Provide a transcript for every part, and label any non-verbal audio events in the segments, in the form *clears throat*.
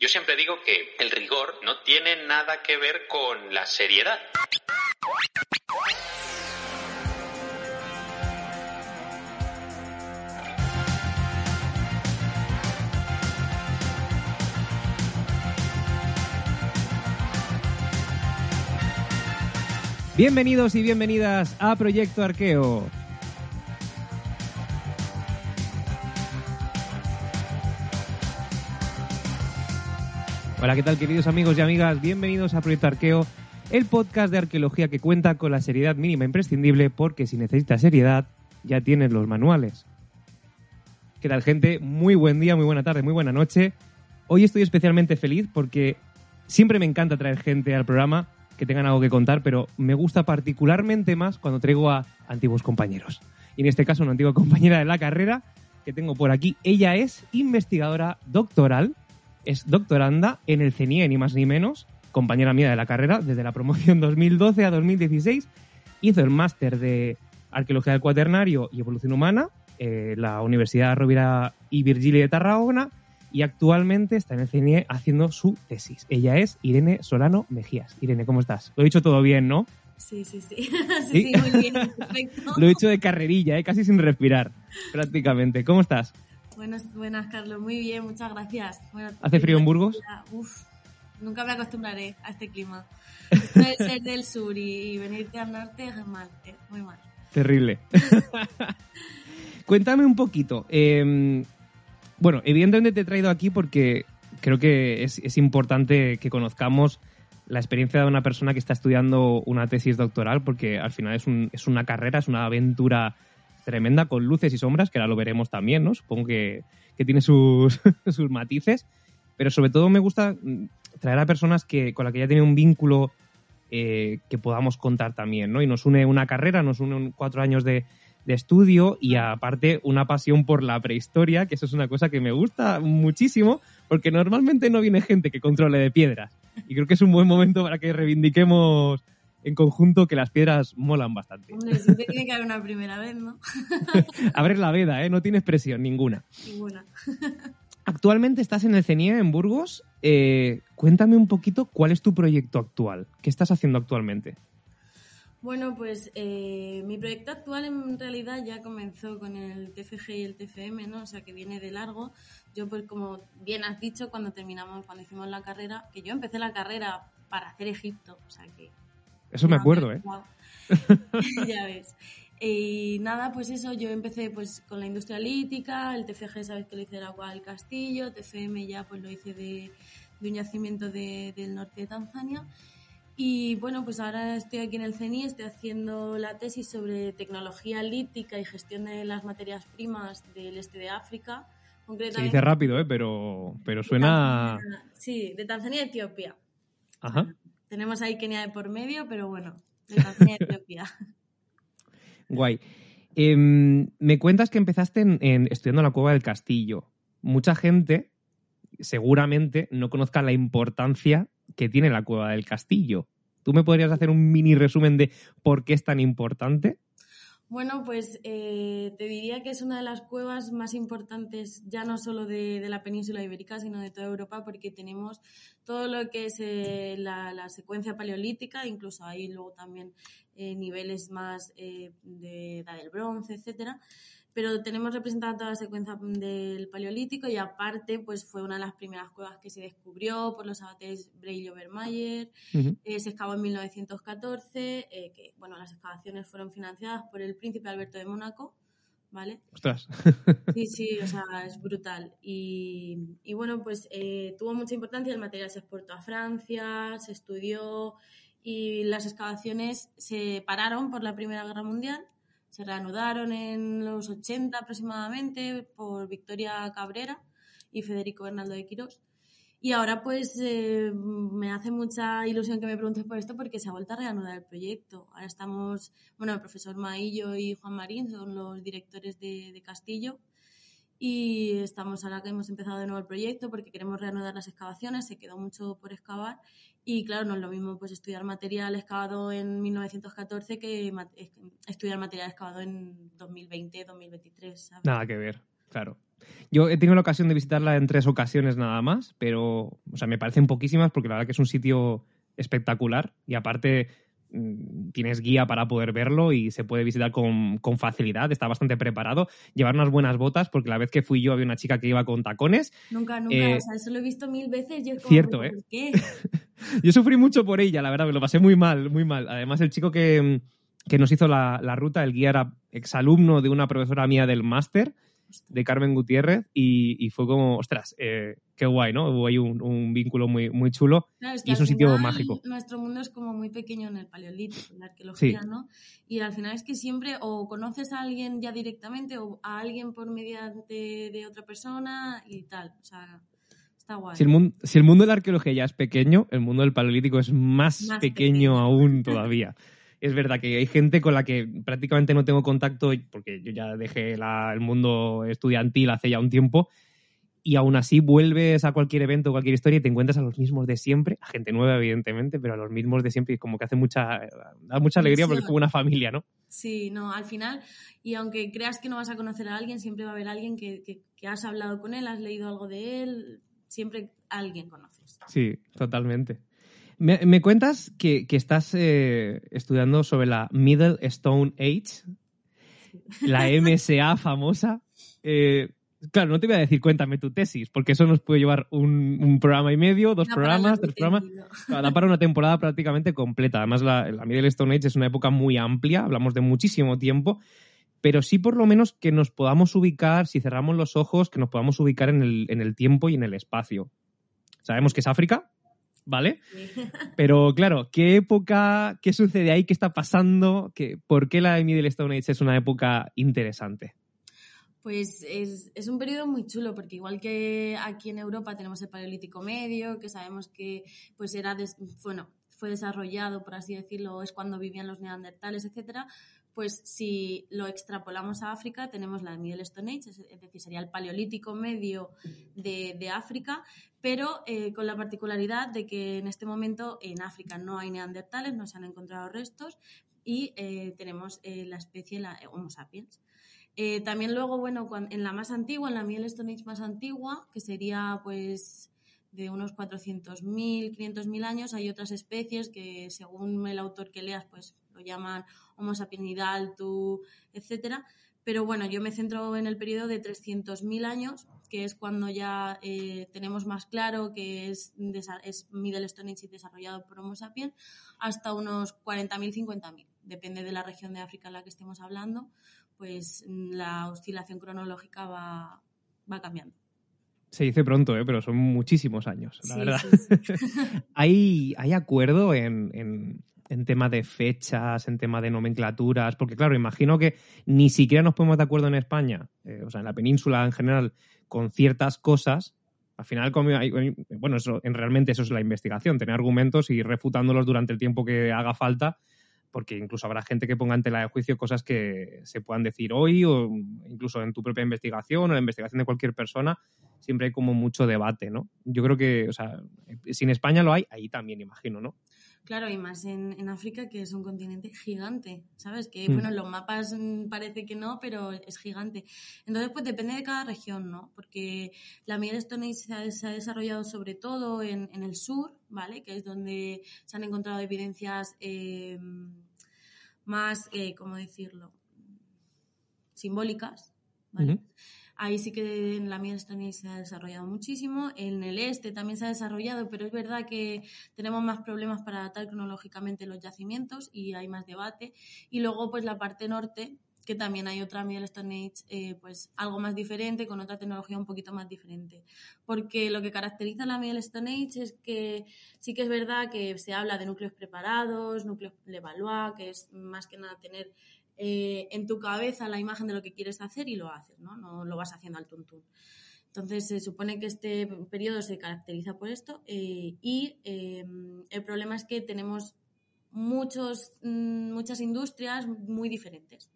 Yo siempre digo que el rigor no tiene nada que ver con la seriedad. Bienvenidos y bienvenidas a Proyecto Arqueo. Hola, ¿qué tal queridos amigos y amigas? Bienvenidos a Proyecto Arqueo, el podcast de arqueología que cuenta con la seriedad mínima imprescindible porque si necesitas seriedad ya tienes los manuales. ¿Qué tal gente? Muy buen día, muy buena tarde, muy buena noche. Hoy estoy especialmente feliz porque siempre me encanta traer gente al programa que tengan algo que contar, pero me gusta particularmente más cuando traigo a antiguos compañeros. Y en este caso una antigua *laughs* compañera de la carrera que tengo por aquí. Ella es investigadora doctoral, es doctoranda en el CENIE, ni más ni menos, compañera mía de la carrera, desde la promoción *laughs* 2012 a 2016. Hizo el máster de Arqueología del Cuaternario y Evolución Humana en la Universidad Rovira y Virgili de Tarragona y actualmente está en el CNE haciendo su tesis. Ella es Irene Solano Mejías. Irene, ¿cómo estás? Lo he dicho todo bien, ¿no? Sí, sí, sí. *laughs* sí, sí, muy bien, *laughs* perfecto. Lo he hecho de carrerilla, ¿eh? casi sin respirar, prácticamente. ¿Cómo estás? Buenas, buenas, Carlos. Muy bien, muchas gracias. Bueno, ¿Hace frío en Burgos? Uf, nunca me acostumbraré a este clima. Esto de *laughs* ser del sur y venirte al norte es mal, eh, muy mal. Terrible. *laughs* Cuéntame un poquito. Eh, bueno, evidentemente te he traído aquí porque creo que es, es, importante que conozcamos la experiencia de una persona que está estudiando una tesis doctoral, porque al final es, un, es una carrera, es una aventura tremenda con luces y sombras, que ahora lo veremos también, ¿no? Supongo que, que tiene sus, *laughs* sus matices, pero sobre todo me gusta traer a personas que, con las que ya tiene un vínculo eh, que podamos contar también, ¿no? Y nos une una carrera, nos une cuatro años de, de estudio y aparte una pasión por la prehistoria, que eso es una cosa que me gusta muchísimo, porque normalmente no viene gente que controle de piedras. Y creo que es un buen momento para que reivindiquemos en conjunto que las piedras molan bastante. Hombre, siempre tiene que haber una primera vez, ¿no? *laughs* Abres la veda, ¿eh? No tienes presión, ninguna. Ninguna. Actualmente estás en el CENIE, en Burgos. Eh, cuéntame un poquito cuál es tu proyecto actual. ¿Qué estás haciendo actualmente? Bueno, pues eh, mi proyecto actual en realidad ya comenzó con el TFG y el TFM, ¿no? O sea, que viene de largo. Yo, pues como bien has dicho, cuando terminamos, cuando hicimos la carrera, que yo empecé la carrera para hacer Egipto, o sea que... Eso me acuerdo, ¿eh? *laughs* ya ves. Y nada, pues eso, yo empecé pues con la industria lítica, el TFG sabes que lo hice del agua del castillo, TFM ya pues lo hice de, de un yacimiento de, del norte de Tanzania. Y bueno, pues ahora estoy aquí en el CENI, estoy haciendo la tesis sobre tecnología lítica y gestión de las materias primas del este de África. Se dice rápido, ¿eh? pero, pero suena... Sí, de Tanzania y Etiopía. Ajá. Tenemos ahí Kenia de por medio, pero bueno, *laughs* de Etiopía. Guay. Eh, me cuentas que empezaste en, en, estudiando la cueva del castillo. Mucha gente seguramente no conozca la importancia que tiene la cueva del castillo. ¿Tú me podrías hacer un mini resumen de por qué es tan importante? Bueno, pues eh, te diría que es una de las cuevas más importantes ya no solo de, la península ibérica, sino de toda Europa, porque tenemos todo lo que es eh, la, la, secuencia paleolítica, incluso hay luego también eh, niveles más eh, de edad del bronce, etcétera pero tenemos representada toda la secuencia del Paleolítico y aparte pues fue una de las primeras cuevas que se descubrió por los abates y Obermayer, uh -huh. eh, se excavó en 1914, eh, que bueno, las excavaciones fueron financiadas por el príncipe Alberto de Mónaco, ¿vale? ¡Ostras! *laughs* Sí, sí, o sea, es brutal. Y, y bueno, pues eh, tuvo mucha importancia, el material se exportó a Francia, se estudió y las excavaciones se pararon por la Primera Guerra Mundial se reanudaron en los 80 aproximadamente por Victoria Cabrera y Federico Bernaldo de Quirós. Y ahora pues eh, me hace mucha ilusión que me preguntes por esto porque se ha vuelto a reanudar el proyecto. Ahora estamos, bueno, el profesor Maillo y Juan Marín son los directores de, de Castillo y estamos ahora que hemos empezado de nuevo el proyecto porque queremos reanudar las excavaciones, se quedó mucho por excavar y claro, no es lo mismo pues estudiar material excavado en 1914 que estudiar material excavado en 2020, 2023. ¿sabes? Nada que ver. Claro. Yo he tenido la ocasión de visitarla en tres ocasiones nada más, pero, o sea, me parecen poquísimas porque la verdad que es un sitio espectacular y aparte tienes guía para poder verlo y se puede visitar con, con, facilidad, está bastante preparado. Llevar unas buenas botas, porque la vez que fui yo había una chica que iba con tacones. Nunca, nunca, eh, o sea, eso lo he visto mil veces y es como, cierto, ¿eh? *laughs* yo sufrí mucho por ella, la verdad, me lo pasé muy mal, muy mal. Además, el chico que, que nos hizo la, la, ruta, el guía era exalumno de una profesora mía del máster de Carmen Gutiérrez y, y fue como, ostras, eh, qué guay, ¿no? Hubo ahí un, un vínculo muy, muy chulo Claro, es que y es un sitio final mágico. Nuestro mundo es como muy pequeño en el paleolítico, en la arqueología, Sí. ¿no? Y al final es que siempre o conoces a alguien ya directamente o a alguien por mediante de otra persona y tal. O sea, está guay. Si el, mundo, si el mundo de la arqueología ya es pequeño, el mundo del paleolítico es más, Más pequeño, pequeño. aún *laughs* todavía. Es verdad que hay gente con la que prácticamente no tengo contacto porque yo ya dejé la- el mundo estudiantil hace ya un tiempo y aún así vuelves a cualquier evento, cualquier historia y te encuentras a los mismos de siempre, a gente nueva evidentemente, pero a los mismos de siempre y como que hace mucha, da mucha alegría porque es como una familia, ¿no? Sí, no, al final, y aunque creas que no vas a conocer a alguien, siempre va a haber alguien que, que- que has hablado con él, has leído algo de él, siempre alguien conoces. Sí, totalmente. Me, me cuentas que, que estás eh, estudiando sobre la Middle Stone Age, la MSA famosa. Eh, claro, no te voy a decir cuéntame tu tesis, porque eso nos puede llevar un, un programa y medio, dos programas, tres programas. Da para una temporada prácticamente completa. Además, la, la Middle Stone Age es una época muy amplia, hablamos de muchísimo tiempo, pero sí por lo menos que nos podamos ubicar, si cerramos los ojos, que nos podamos ubicar en el, en el tiempo y en el espacio. Sabemos que es África, ¿vale? *laughs* Pero claro, ¿qué época, qué sucede ahí, qué está pasando? ¿Qué, ¿Por qué la Middle Stone Age es una época interesante? Pues es, es un periodo muy chulo, porque igual que aquí en Europa tenemos el Paleolítico Medio, que sabemos que pues era des- bueno, fue desarrollado, por así decirlo, es cuando vivían los neandertales, etcétera. Pues si lo extrapolamos a África, tenemos la Middle Stone Age, es, es decir, sería el Paleolítico Medio de, de África, pero eh, con la particularidad de que en este momento en África no hay neandertales, no se han encontrado restos y eh, tenemos eh, la especie la, Homo sapiens. También luego, bueno, en la más antigua, en la Middle Stone más antigua, que sería pues de unos 400.000, 500.000 años, hay otras especies que según el autor que leas, pues lo llaman Homo sapienidaltu, etcétera. Pero bueno, yo me centro en el periodo de 300.000 años, que es cuando ya eh, tenemos más claro que es, Middle Stone Age desarrollado por Homo sapiens, hasta unos 40.000, 50.000. Depende de la región de África en la que estemos hablando, pues la oscilación cronológica va, va cambiando. Se dice pronto, ¿eh? pero son muchísimos años, la Sí, verdad. sí, sí. *laughs* ¿Hay, hay acuerdo en, en, en tema de fechas, en tema de nomenclaturas? Porque claro, imagino que ni siquiera nos ponemos de acuerdo en España, eh, o sea, en la península en general, con ciertas cosas. Al final, como hay- bueno, eso, en realmente eso es la investigación, tener argumentos y refutándolos durante el tiempo que haga falta, porque incluso habrá gente que ponga en tela de juicio cosas que se puedan decir hoy o incluso en tu propia investigación o en la investigación de cualquier persona, siempre hay como mucho debate, ¿no? Yo creo que, o sea, si en España lo hay, ahí también imagino, ¿no? Claro, y más en, en África, que es un continente gigante, ¿sabes? Que, Mm. bueno, en los mapas mm, parece que no, pero es gigante. Entonces, pues depende de cada región, ¿no? Porque la Middle Stone Age se ha, se ha desarrollado sobre todo en, en el sur, ¿vale? Que es donde se han encontrado evidencias eh, más, eh, ¿cómo decirlo? Simbólicas, ¿vale? Ahí sí que en la Age se ha desarrollado muchísimo. En el este también se ha desarrollado, pero es verdad que tenemos más problemas para datar cronológicamente los yacimientos y hay más debate. Y luego, pues la parte norte, que también hay otra Middle Stone Age, eh, pues algo más diferente, con otra tecnología un poquito más diferente. Porque lo que caracteriza a la Middle Stone Age es que sí que es verdad que se habla de núcleos preparados, núcleos Levallois, que es más que nada tener eh, en tu cabeza la imagen de lo que quieres hacer y lo haces, ¿no? No lo vas haciendo al tuntún. Entonces se supone que este periodo se caracteriza por esto eh, y eh, el problema es que tenemos muchos, mm, muchas industrias muy diferentes.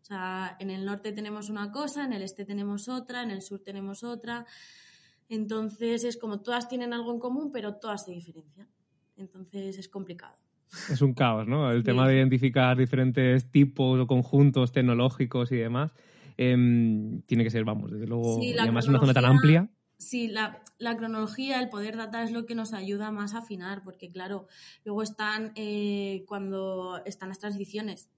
O sea, en el norte tenemos una cosa, en el este tenemos otra, en el sur tenemos otra. Entonces es como todas tienen algo en común, pero todas se diferencian. Entonces es complicado. Es un caos, ¿no? El Sí. tema de identificar diferentes tipos o conjuntos tecnológicos y demás. em, tiene que ser, vamos, desde luego, Sí, y además una zona tan amplia. Sí, la, la cronología, el poder datar es lo que nos ayuda más a afinar, porque claro, luego están eh, cuando están las transiciones.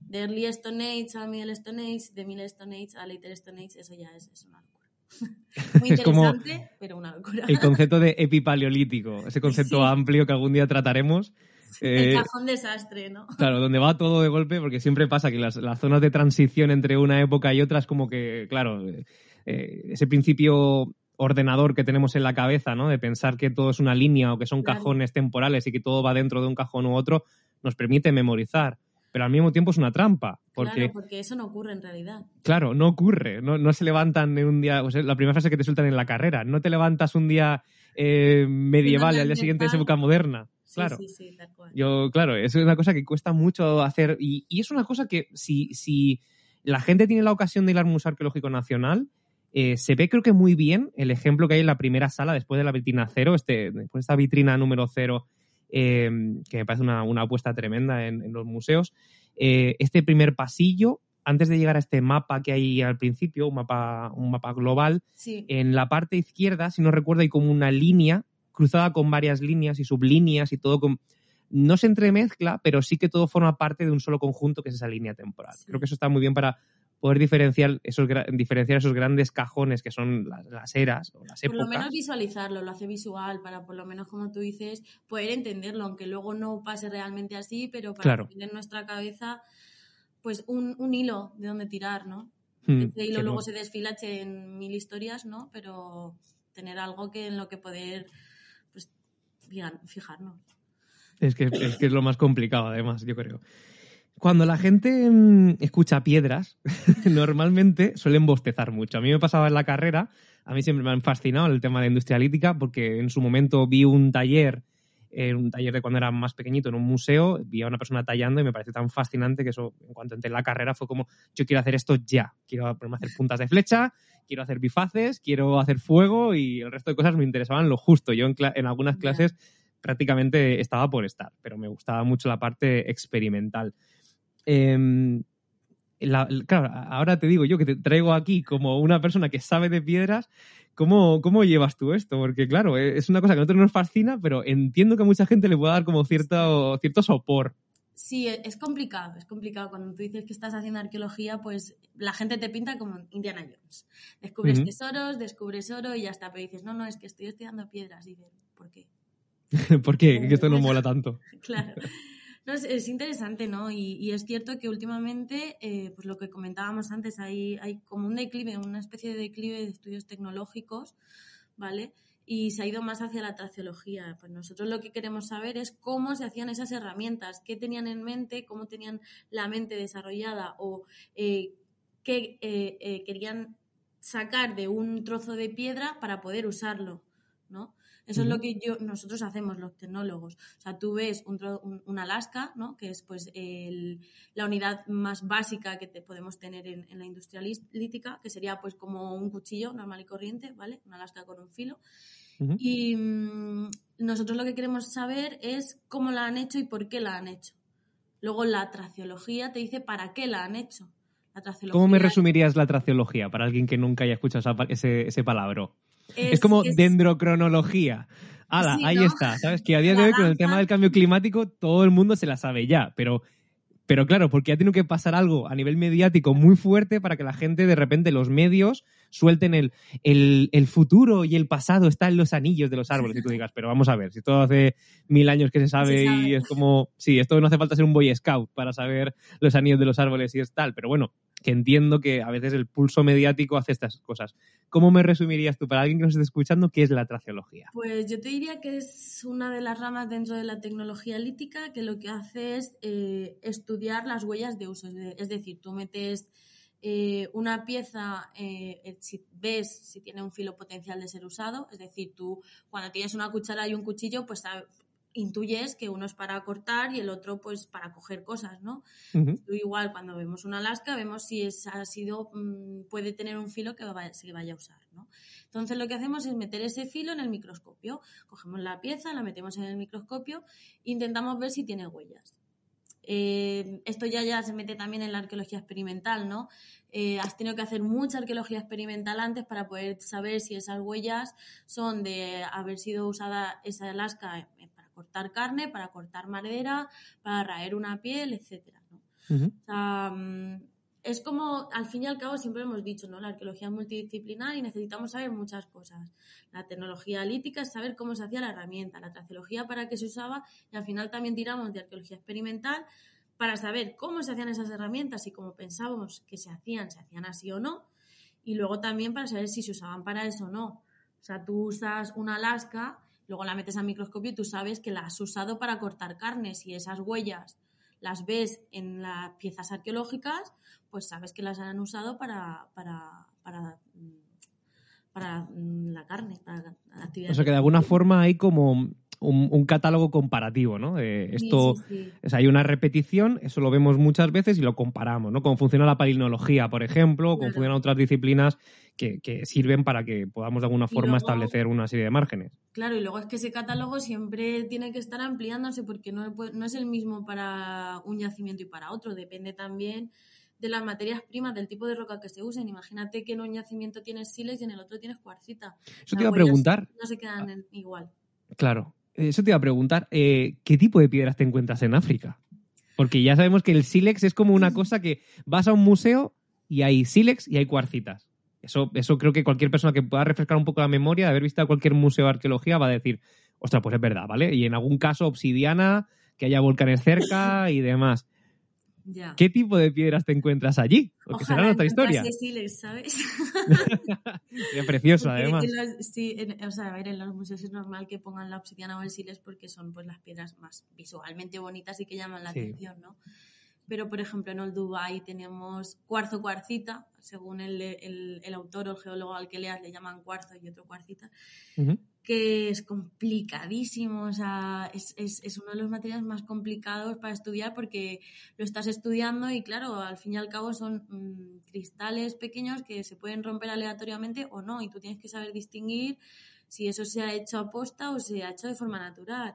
De Early Stone Age a Middle Stone Age, de Middle Stone Age a Later Stone Age, eso ya es, es una locura. *laughs* Muy Es como interesante, pero una locura. El concepto de epipaleolítico, ese concepto Sí. amplio que algún día trataremos. *laughs* El eh, cajón desastre, ¿no? Claro, donde va todo de golpe, porque siempre pasa que las, las zonas de transición entre una época y otra es como que, claro, eh, eh, ese principio ordenador que tenemos en la cabeza, ¿no? De pensar que todo es una línea o que son Claro. cajones temporales y que todo va dentro de un cajón u otro, nos permite memorizar. Pero al mismo tiempo es una trampa, porque, Claro, porque eso no ocurre en realidad. claro, no ocurre, no, no se levantan en un día, o sea, la primera frase que te sueltan en la carrera, no te levantas un día eh, medieval y al día siguiente es época moderna. Sí, Claro. sí, sí, tal cual. Yo, claro, eso es una cosa que cuesta mucho hacer y, y es una cosa que si, si la gente tiene la ocasión de ir al Museo Arqueológico Nacional, eh, se ve creo que muy bien el ejemplo que hay en la primera sala después de la vitrina cero, este, después de esta vitrina número cero, eh, que me parece una, una apuesta tremenda en, en los museos. Eh, este primer pasillo, antes de llegar a este mapa que hay al principio, un mapa, un mapa global, Sí, en la parte izquierda, si no recuerdo, hay como una línea cruzada con varias líneas y sublíneas y todo con... No se entremezcla, pero sí que todo forma parte de un solo conjunto que es esa línea temporal. Sí. Creo que eso está muy bien para poder diferenciar esos, diferenciar esos grandes cajones que son las, las eras o las por lo épocas. menos visualizarlo, lo hace visual para por lo menos, como tú dices, poder entenderlo, aunque luego no pase realmente así, pero para Claro. tener en nuestra cabeza pues un, un hilo de donde tirar, ¿no? Hmm, Ese hilo luego no- se desfilache en mil historias, ¿no? Pero tener algo que en lo que poder fijarnos. Es que, es lo más complicado, además, yo creo. Cuando la gente mm, escucha piedras, *laughs* normalmente suelen bostezar mucho. A mí me pasaba en la carrera, a mí siempre me han fascinado el tema de industria lítica, porque en su momento vi un taller, eh, un taller de cuando era más pequeñito en un museo, vi a una persona tallando y me pareció tan fascinante que eso, en cuanto entré en la carrera, fue como, yo quiero hacer esto ya. Quiero ponerme a hacer puntas de flecha, quiero hacer bifaces, quiero hacer fuego y el resto de cosas me interesaban lo justo. Yo en, en algunas clases prácticamente estaba por estar, pero me gustaba mucho la parte experimental. Em, la- claro, ahora te digo yo que te traigo aquí como una persona que sabe de piedras, ¿cómo, cómo llevas tú esto? Porque claro, e- es una cosa que a nosotros nos fascina, pero entiendo que a mucha gente le pueda dar como cierto, cierto sopor. Sí, e- es complicado, es complicado. Cuando tú dices que estás haciendo arqueología, pues la gente te pinta como Indiana Jones. Descubres tesoros, descubres oro y ya está. Pero dices, no, no, es que estoy estudiando piedras. Y dices, ¿por qué? *laughs* ¿Por qué? Que esto no *laughs* mola tanto. Claro. No, es, es interesante, ¿no? Y, es cierto que últimamente, eh, pues lo que comentábamos antes, hay, como un declive, una especie de declive de estudios tecnológicos, ¿vale? Y se ha ido más hacia la traceología. Pues nosotros lo que queremos saber es cómo se hacían esas herramientas, qué tenían en mente, cómo tenían la mente desarrollada o eh, qué eh, querían sacar de un trozo de piedra para poder usarlo, Eso es lo que yo, nosotros hacemos los tecnólogos. O sea, tú ves un, un, un Alaska, ¿no? que es pues el- la unidad más básica que te podemos tener en, en la industria lítica, que sería pues como un cuchillo normal y corriente, ¿vale? Un Alaska con un filo. Y mm, nosotros lo que queremos saber es cómo la han hecho y por qué la han hecho. Luego la traceología te dice para qué la han hecho. La ¿Cómo me resumirías la traceología para alguien que nunca haya escuchado ese, ese palabra? Es, como es- dendrocronología. Ala, Sí, ahí ¿no? está, ¿sabes? Que a *laughs* día de hoy con el tema del cambio climático todo el mundo se la sabe ya, pero, pero claro, porque ha tenido que pasar algo a nivel mediático muy fuerte para que la gente de repente, los medios, suelten el, el, el futuro y el pasado está en los anillos de los árboles y tú digas, pero vamos a ver, si todo hace mil años que se sabe, Se sabe. y es como, sí, esto no hace falta ser un Boy Scout para saber los anillos de los árboles y es tal, pero bueno, que entiendo que a veces el pulso mediático hace estas cosas. ¿Cómo me resumirías tú, para alguien que nos esté escuchando, qué es la traceología? Pues yo te diría que es una de las ramas dentro de la tecnología lítica que lo que hace es eh, estudiar las huellas de uso. Es de- Es decir, tú metes eh, una pieza, eh, si ves si tiene un filo potencial de ser usado, es decir, tú cuando tienes una cuchara y un cuchillo, pues sab- intuyes que uno es para cortar y el otro pues para coger cosas, ¿no? Tú igual cuando vemos una lasca vemos si es, ha sido, mm, puede tener un filo que se vaya a usar, ¿no? Entonces lo que hacemos es meter ese filo en el microscopio. Cogemos la pieza, la metemos en el microscopio e intentamos ver si tiene huellas. Eh, esto ya, ya se mete también en la arqueología experimental, ¿no? Eh, has tenido que hacer mucha arqueología experimental antes para poder saber si esas huellas son de haber sido usada esa lasca cortar carne, para cortar madera, para raer una piel, etcétera. ¿no? O sea, mm, es como, al fin y al cabo, siempre hemos dicho, ¿no? La arqueología es multidisciplinar y necesitamos saber muchas cosas. La tecnología lítica es saber cómo se hacía la herramienta, la traceología para qué se usaba y al final también tiramos de arqueología experimental para saber cómo se hacían esas herramientas y cómo pensábamos que se hacían, se hacían así o no. Y luego también para saber si se usaban para eso o no. O sea, tú usas una lasca, luego la metes al microscopio y tú sabes que la has usado para cortar carnes y esas huellas las ves en las piezas arqueológicas, pues sabes que las han usado para, para, para, para la carne, para la actividad. O sea, que de alguna forma hay como un, catálogo comparativo, ¿no? esto, hay una repetición, eso lo vemos muchas veces y lo comparamos, ¿no? Cómo funciona la palinología, por ejemplo, cómo funcionan otras disciplinas que, sirven para que podamos de alguna forma establecer una serie de márgenes. Claro, y luego es que ese catálogo siempre tiene que estar ampliándose porque no, no es el mismo para un yacimiento y para otro, depende también de las materias primas, del tipo de roca que se usen. Imagínate que en un yacimiento tienes siles y en el otro tienes cuarcita. Eso te iba a preguntar. No se quedan igual. Claro. Eso te iba a preguntar. Eh, ¿Qué tipo de piedras te encuentras en África? Porque ya sabemos que el sílex es como una cosa que vas a un museo y hay sílex y hay cuarcitas. Eso, eso creo que cualquier persona que pueda refrescar un poco la memoria de haber visto cualquier museo de arqueología va a decir, ostras, pues es verdad, ¿vale? Y en algún caso obsidiana, que haya volcanes cerca y demás. ¿Qué tipo de piedras te encuentras allí? Porque será otra historia. ¿sabes? *laughs* es precioso, además. sí, o sea, a ver, en los museos es normal que pongan la obsidiana o el siles porque son pues las piedras más visualmente bonitas y que llaman la atención, ¿no? Pero, por ejemplo, en Old Dubai tenemos cuarzo cuarcita, según el, el, autor o el geólogo al que leas le llaman cuarzo y otro cuarcita que es complicadísimo, o sea, es, es, es, uno de los materiales más complicados para estudiar porque lo estás estudiando y claro, al fin y al cabo son mm, cristales pequeños que se pueden romper aleatoriamente o no y tú tienes que saber distinguir si eso se ha hecho a posta o se ha hecho de forma natural.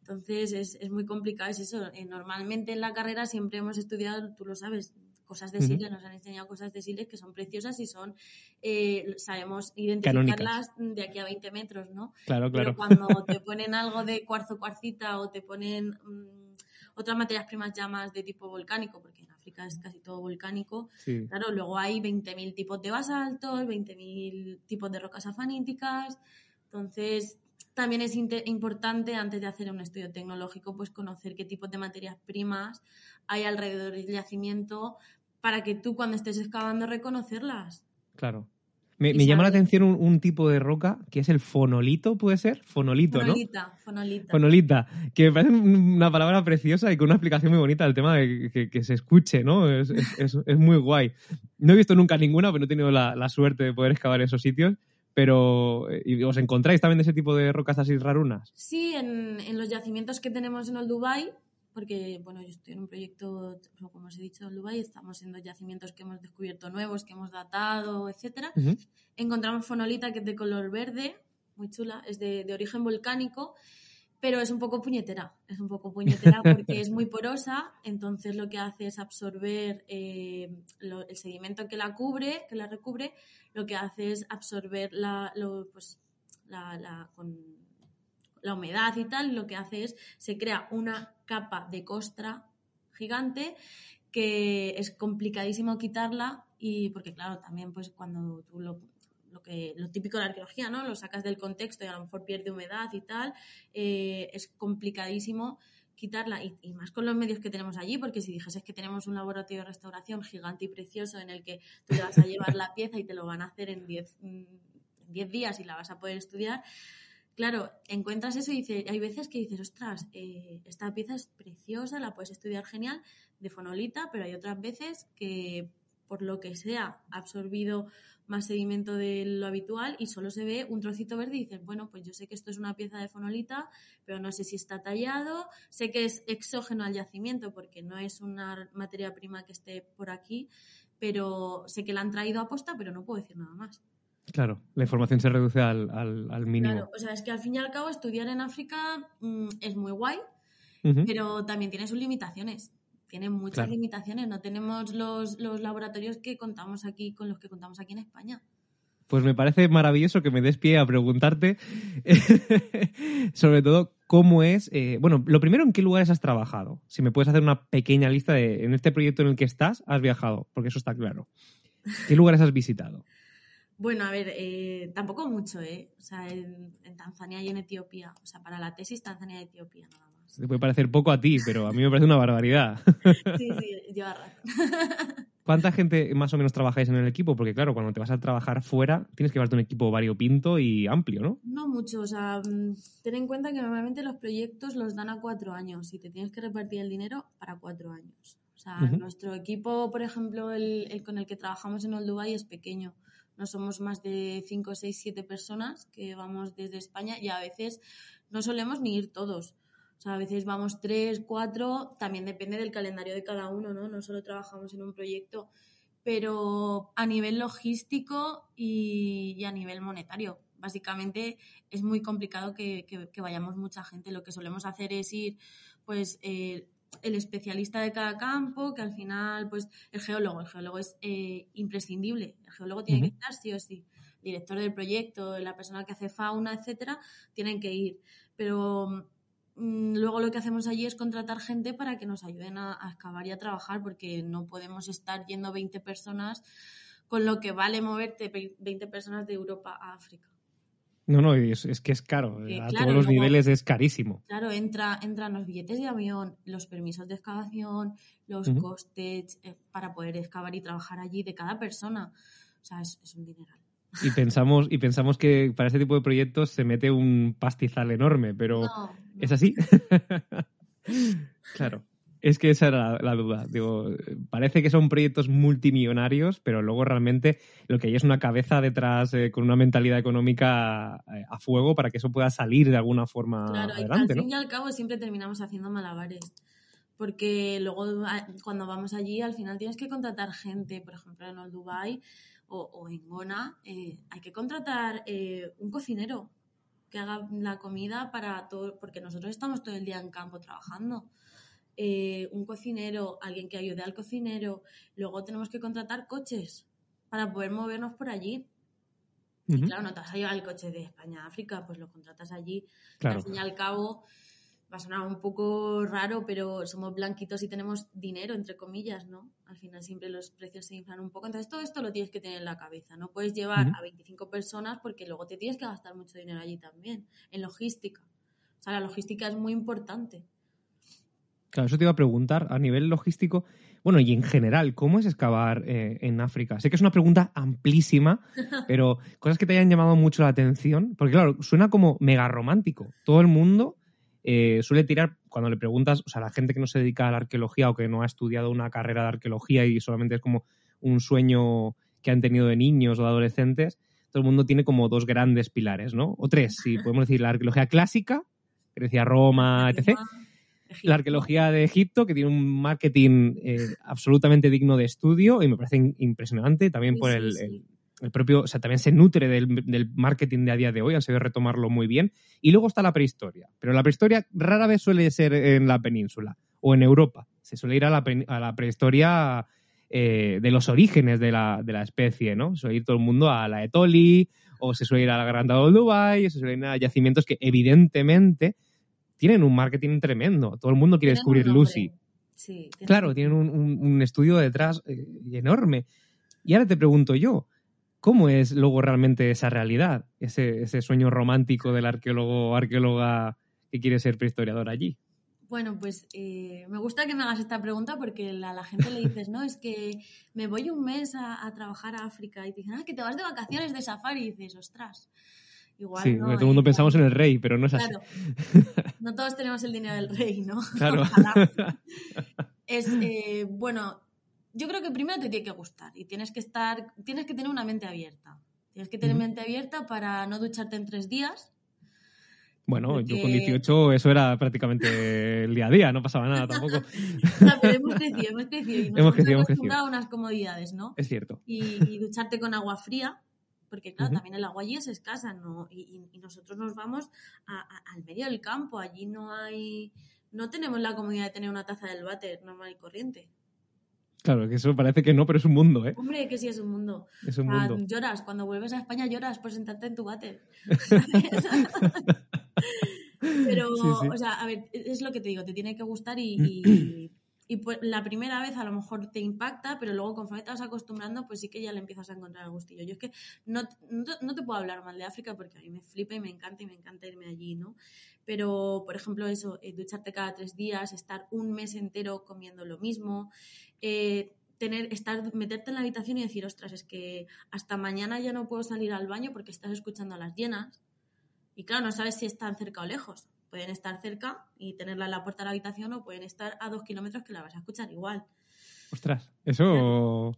Entonces es, es muy complicado, es eso. Eh, normalmente en la carrera siempre hemos estudiado, tú lo sabes, cosas de Siles, nos han enseñado cosas de Siles que son preciosas y son, eh, sabemos identificarlas de aquí a 20 metros, ¿no? Claro, claro. Pero cuando te *laughs* ponen algo de cuarzo, cuarcita o te ponen mm, otras materias primas ya más de tipo volcánico, porque en África es casi todo volcánico, claro, luego hay 20.000 tipos de basaltos, 20.000 tipos de rocas afaníticas, entonces también es importante antes de hacer un estudio tecnológico pues conocer qué tipos de materias primas hay alrededor del yacimiento para que tú cuando estés excavando reconocerlas. Claro. Me, llama la atención un, tipo de roca que es el fonolito, ¿puede ser? Fonolito, fonolita, ¿no? Fonolita, fonolita. Que me parece una palabra preciosa y con una explicación muy bonita del tema de que, se escuche, ¿no? Es, muy guay. No he visto nunca ninguna, pero no he tenido la, suerte de poder excavar esos sitios. Pero, eh, ¿y ¿os encontráis también de ese tipo de rocas así rarunas? Sí, en, en los yacimientos que tenemos en el Dubai porque bueno, yo estoy en un proyecto, como os he dicho, en Dubái, estamos en dos yacimientos que hemos descubierto nuevos, que hemos datado, etcétera. Encontramos fonolita que es de color verde, muy chula, es de, de, origen volcánico, pero es un poco puñetera, es un poco puñetera porque es muy porosa, entonces lo que hace es absorber eh, el sedimento que la cubre, que la recubre, lo que hace es absorber la, lo, pues, la, la con, la humedad y tal, lo que hace es, se crea una capa de costra gigante que es complicadísimo quitarla y porque claro, también pues cuando tú lo, lo que lo típico de la arqueología, ¿no? Lo sacas del contexto y a lo mejor pierde humedad y tal, eh, es complicadísimo quitarla y, más con los medios que tenemos allí, porque si dijes que tenemos un laboratorio de restauración gigante y precioso en el que tú te vas a llevar la pieza y te lo van a hacer en 10 días y la vas a poder estudiar, claro, encuentras eso y dice, hay veces que dices, ostras, eh, esta pieza es preciosa, la puedes estudiar genial, de fonolita, pero hay otras veces que por lo que sea ha absorbido más sedimento de lo habitual y solo se ve un trocito verde y dices, bueno, pues yo sé que esto es una pieza de fonolita, pero no sé si está tallado, sé que es exógeno al yacimiento porque no es una materia prima que esté por aquí, pero sé que la han traído a posta, pero no puedo decir nada más. Claro, la información se reduce al, al, mínimo. Claro, o sea, es que al fin y al cabo estudiar en África mm, es muy guay, pero también tiene sus limitaciones. tiene muchas limitaciones. No tenemos los, los laboratorios que contamos aquí, con los que contamos aquí en España. Pues me parece maravilloso que me des pie a preguntarte, *laughs* sobre todo, cómo es. Eh, bueno, lo primero, ¿en qué lugares has trabajado? Si me puedes hacer una pequeña lista de. En este proyecto en el que estás, has viajado, porque eso está claro. ¿Qué lugares has visitado? Bueno, a ver, eh, tampoco mucho, ¿eh? O sea, en, Tanzania y en Etiopía. O sea, para la tesis, Tanzania y Etiopía, nada más. Te puede parecer poco a ti, pero a mí me parece una barbaridad. *laughs* sí, sí, lleva razón. *laughs* ¿Cuánta gente más o menos trabajáis en el equipo? Porque claro, cuando te vas a trabajar fuera, tienes que llevarte un equipo variopinto y amplio, ¿no? No mucho, o sea, mm, ten en cuenta que normalmente los proyectos los dan a cuatro años y te tienes que repartir el dinero para cuatro años. O sea, nuestro equipo, por ejemplo, el, con el que trabajamos en el Dubai es pequeño. No somos más de cinco, seis, siete personas que vamos desde España y a veces no solemos ni ir todos. O sea, a veces vamos tres, cuatro, también depende del calendario de cada uno, ¿no? No solo trabajamos en un proyecto, pero a nivel logístico y, a nivel monetario. Básicamente es muy complicado que, vayamos mucha gente. Lo que solemos hacer es ir, pues, eh, el especialista de cada campo, que al final, pues, el geólogo, el geólogo es eh, imprescindible. El geólogo tiene que estar sí o sí. El director del proyecto, la persona que hace fauna, etcétera, tienen que ir. Pero Mm, luego lo que hacemos allí es contratar gente para que nos ayuden a, excavar y a trabajar, porque no podemos estar yendo 20 personas con lo que vale moverte 20 personas de Europa a África. No, no, es, que es caro. a todos los niveles es carísimo. Claro, entra, entran los billetes de avión, los permisos de excavación, los costes eh, para poder excavar y trabajar allí de cada persona. O sea, es, es un dineral. Y pensamos, y pensamos que para este tipo de proyectos se mete un pastizal enorme, pero ¿es así? *laughs* claro. Es que esa era la, duda. Digo, parece que son proyectos multimillonarios, pero luego realmente lo que hay es una cabeza detrás eh, con una mentalidad económica eh, a, fuego para que eso pueda salir de alguna forma claro, adelante. al fin y al cabo siempre terminamos haciendo malabares. Porque luego cuando vamos allí al final tienes que contratar gente, por ejemplo en el Dubai o, en Gona, eh, hay que contratar eh, un cocinero que haga la comida para todo, porque nosotros estamos todo el día en campo trabajando. Eh, un cocinero, alguien que ayude al cocinero. Luego tenemos que contratar coches para poder movernos por allí. Y claro, no te vas a llevar el coche de España a África, pues lo contratas allí. al fin y al cabo, va a sonar un poco raro, pero somos blanquitos y tenemos dinero, entre comillas, ¿no? Al final siempre los precios se inflan un poco. Entonces todo esto lo tienes que tener en la cabeza. No puedes llevar a 25 personas porque luego te tienes que gastar mucho dinero allí también, en logística. O sea, la logística es muy importante. Claro, eso te iba a preguntar a nivel logístico. Bueno, y en general, ¿cómo es excavar eh, en África? Sé que es una pregunta amplísima, *laughs* pero cosas que te hayan llamado mucho la atención, porque claro, suena como mega romántico. Todo el mundo eh, suele tirar, cuando le preguntas, o sea, la gente que no se dedica a la arqueología o que no ha estudiado una carrera de arqueología y solamente es como un sueño que han tenido de niños o de adolescentes, todo el mundo tiene como dos grandes pilares, ¿no? O tres, si podemos decir, la arqueología clásica, Grecia, Roma, *laughs* etc. La arqueología de Egipto, que tiene un marketing eh, absolutamente digno de estudio y me parece impresionante también por el, el propio, o sea, también se nutre del, marketing de a día de hoy, han sabido retomarlo muy bien. Y luego está la prehistoria. Pero la prehistoria rara vez suele ser en la península o en Europa. Se suele ir a la, a la prehistoria eh, de los orígenes de la, de la, especie, ¿no? Suele ir todo el mundo a la Etoli, o se suele ir a la Gran del Dubai, o se suele ir a yacimientos que evidentemente tienen un marketing tremendo. Todo el mundo quiere descubrir Lucy. claro, tienen un, estudio detrás eh, enorme. Y ahora te pregunto yo, ¿Cómo es luego realmente esa realidad? Ese, ese sueño romántico del arqueólogo o arqueóloga que quiere ser prehistoriador allí. Bueno, pues eh, me gusta que me hagas esta pregunta porque a la gente le dices, no, es que me voy un mes a, trabajar a África y te dicen, ah, que te vas de vacaciones de safari y dices, ostras. Igual sí, todo el mundo pensamos en el rey, pero no es así. *laughs* no todos tenemos el dinero del rey, ¿no? *laughs* Claro. *laughs* es, eh, bueno, yo creo que primero te tiene que gustar y tienes que estar, tienes que tener una mente abierta. Tienes que tener mente abierta para no ducharte en tres días. Bueno, yo con 18 eso era prácticamente el día a día, no pasaba nada tampoco. pero hemos crecido, hemos crecido. Y nos hemos crecido, hemos crecido. unas comodidades, ¿no? Es cierto. Y, ducharte con agua fría, porque claro, también el agua allí es escasa, ¿no? Y, nosotros nos vamos al medio del campo, allí no hay no tenemos la comodidad de tener una taza del váter normal y corriente. Claro, que eso parece que no, pero es un mundo, ¿eh? Hombre, que sí es un mundo. Es un O sea, mundo. lloras, cuando vuelves a España lloras por sentarte en tu váter. *laughs* *laughs* Pero, Sí, sí. o sea, a ver, es lo que te digo, te tiene que gustar y, *clears throat* y, y, pues, la primera vez a lo mejor te impacta, pero luego conforme te vas acostumbrando, pues sí que ya le empiezas a encontrar el gustillo. Yo es que no, no, te- puedo hablar mal de África porque a mí me flipa y me encanta y me encanta irme allí, ¿no? Pero, por ejemplo, eso, eh, ducharte cada tres días, estar un mes entero comiendo lo mismo, eh, tener, estar, meterte en la habitación y decir, ostras, es que hasta mañana ya no puedo salir al baño porque estás escuchando a las llenas. Y claro, no sabes si están cerca o lejos. Pueden estar cerca y tenerla en la puerta de la habitación o pueden estar a dos kilómetros que la vas a escuchar igual. Ostras, eso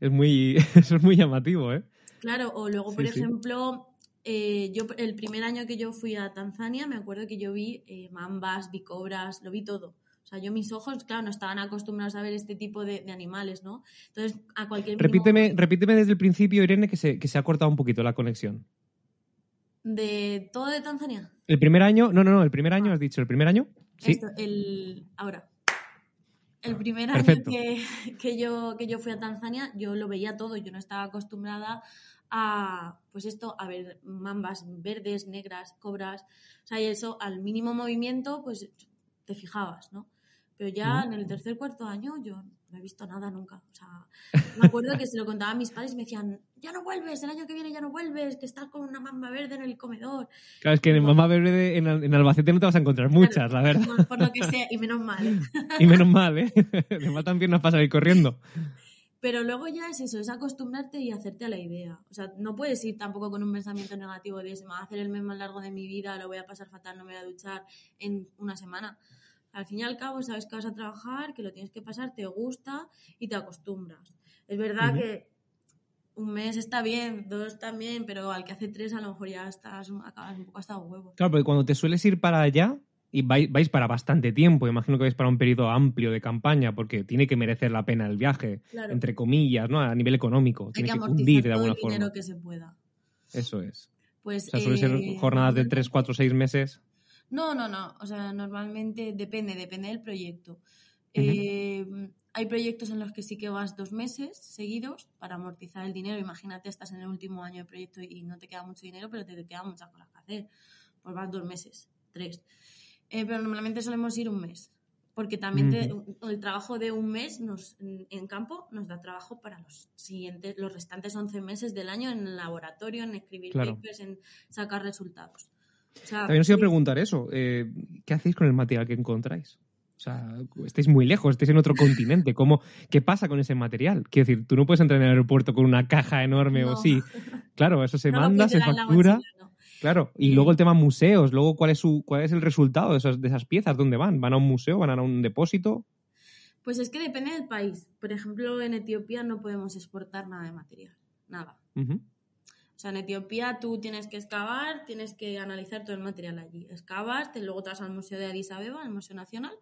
es muy, *laughs* eso es muy llamativo, ¿eh? Claro, o luego, por sí. ejemplo, eh, yo el primer año que yo fui a Tanzania, me acuerdo que yo vi eh, mambas, vi cobras, lo vi todo. O sea, yo mis ojos, claro, no estaban acostumbrados a ver este tipo de, de animales, ¿no? Entonces, a cualquier mínimo Repíteme, repíteme desde el principio, Irene, que se, que se ha cortado un poquito la conexión. De todo de Tanzania. El primer año, no, no, no, el primer año, has dicho, el primer año. Sí, Esto, el, ahora. El primer Perfecto. año que, que yo, que yo fui a Tanzania, yo lo veía todo. Yo no estaba acostumbrada a, pues esto, a ver mambas verdes, negras, cobras. O sea, y eso, al mínimo movimiento, pues te fijabas, ¿no? Pero ya en el tercer, cuarto año yo no he visto nada nunca. O sea, *laughs* me acuerdo que se lo contaba a mis padres y me decían, ya no vuelves, el año que viene ya no vuelves, que estás con una mamba verde en el comedor. claro, es que en Mamá Verde, en, en Albacete no te vas a encontrar muchas, la verdad. Por, lo que sea, y menos mal. ¿eh? *laughs* Y menos mal, ¿eh? *laughs* Te matan piernas para salir corriendo. Pero luego ya es eso, es acostumbrarte y hacerte a la idea. O sea, no puedes ir tampoco con un pensamiento negativo de se me va a hacer el mes más largo de mi vida, lo voy a pasar fatal, no me voy a duchar en una semana. Al fin y al cabo, sabes que vas a trabajar, que lo tienes que pasar, te gusta y te acostumbras. Es verdad que un mes está bien, dos también, pero al que hace tres a lo mejor ya estás, acabas un poco hasta los huevos. Claro, porque cuando te sueles ir para allá y vais, vais para bastante tiempo, imagino que vais para un periodo amplio de campaña, porque tiene que merecer la pena el viaje, Claro, entre comillas, ¿no? A nivel económico. hay Tiene que que de alguna el forma. que se pueda. Eso es. Pues, O sea, suele ser eh, jornadas de 3, 4, 6 meses. No, no, no. O sea, normalmente depende, depende del proyecto. Eh, hay proyectos en los que sí que vas dos meses seguidos para amortizar el dinero. Imagínate, estás en el último año de proyecto y no te queda mucho dinero, pero te quedan muchas cosas que hacer. Pues vas dos meses, tres. Eh, pero normalmente solemos ir un mes. Porque también te- el trabajo de un mes nos, en, en campo nos da trabajo para los siguientes, los restantes 11 meses del año en el laboratorio, en escribir Claro. papers, en sacar resultados. O sea, También os iba a preguntar eso. eh, ¿Qué hacéis con el material que encontráis? O sea, estáis muy lejos, estáis en otro continente. ¿Cómo, ¿Qué pasa con ese material? Quiero decir, tú no puedes entrar en el aeropuerto con una caja enorme o sí. Claro, eso se *laughs* No manda, se factura. mochila, ¿no? Claro, y Eh, luego el tema museos, luego cuál es su, cuál es el resultado de esas, de esas piezas, ¿dónde van? ¿Van a un museo? ¿Van a un depósito? Pues es que depende del país. Por ejemplo, en Etiopía no podemos exportar nada de material. Nada. O sea, en Etiopía tú tienes que excavar, tienes que analizar todo el material allí. Excavas, te, luego te vas al Museo de Addis Abeba, al Museo Nacional,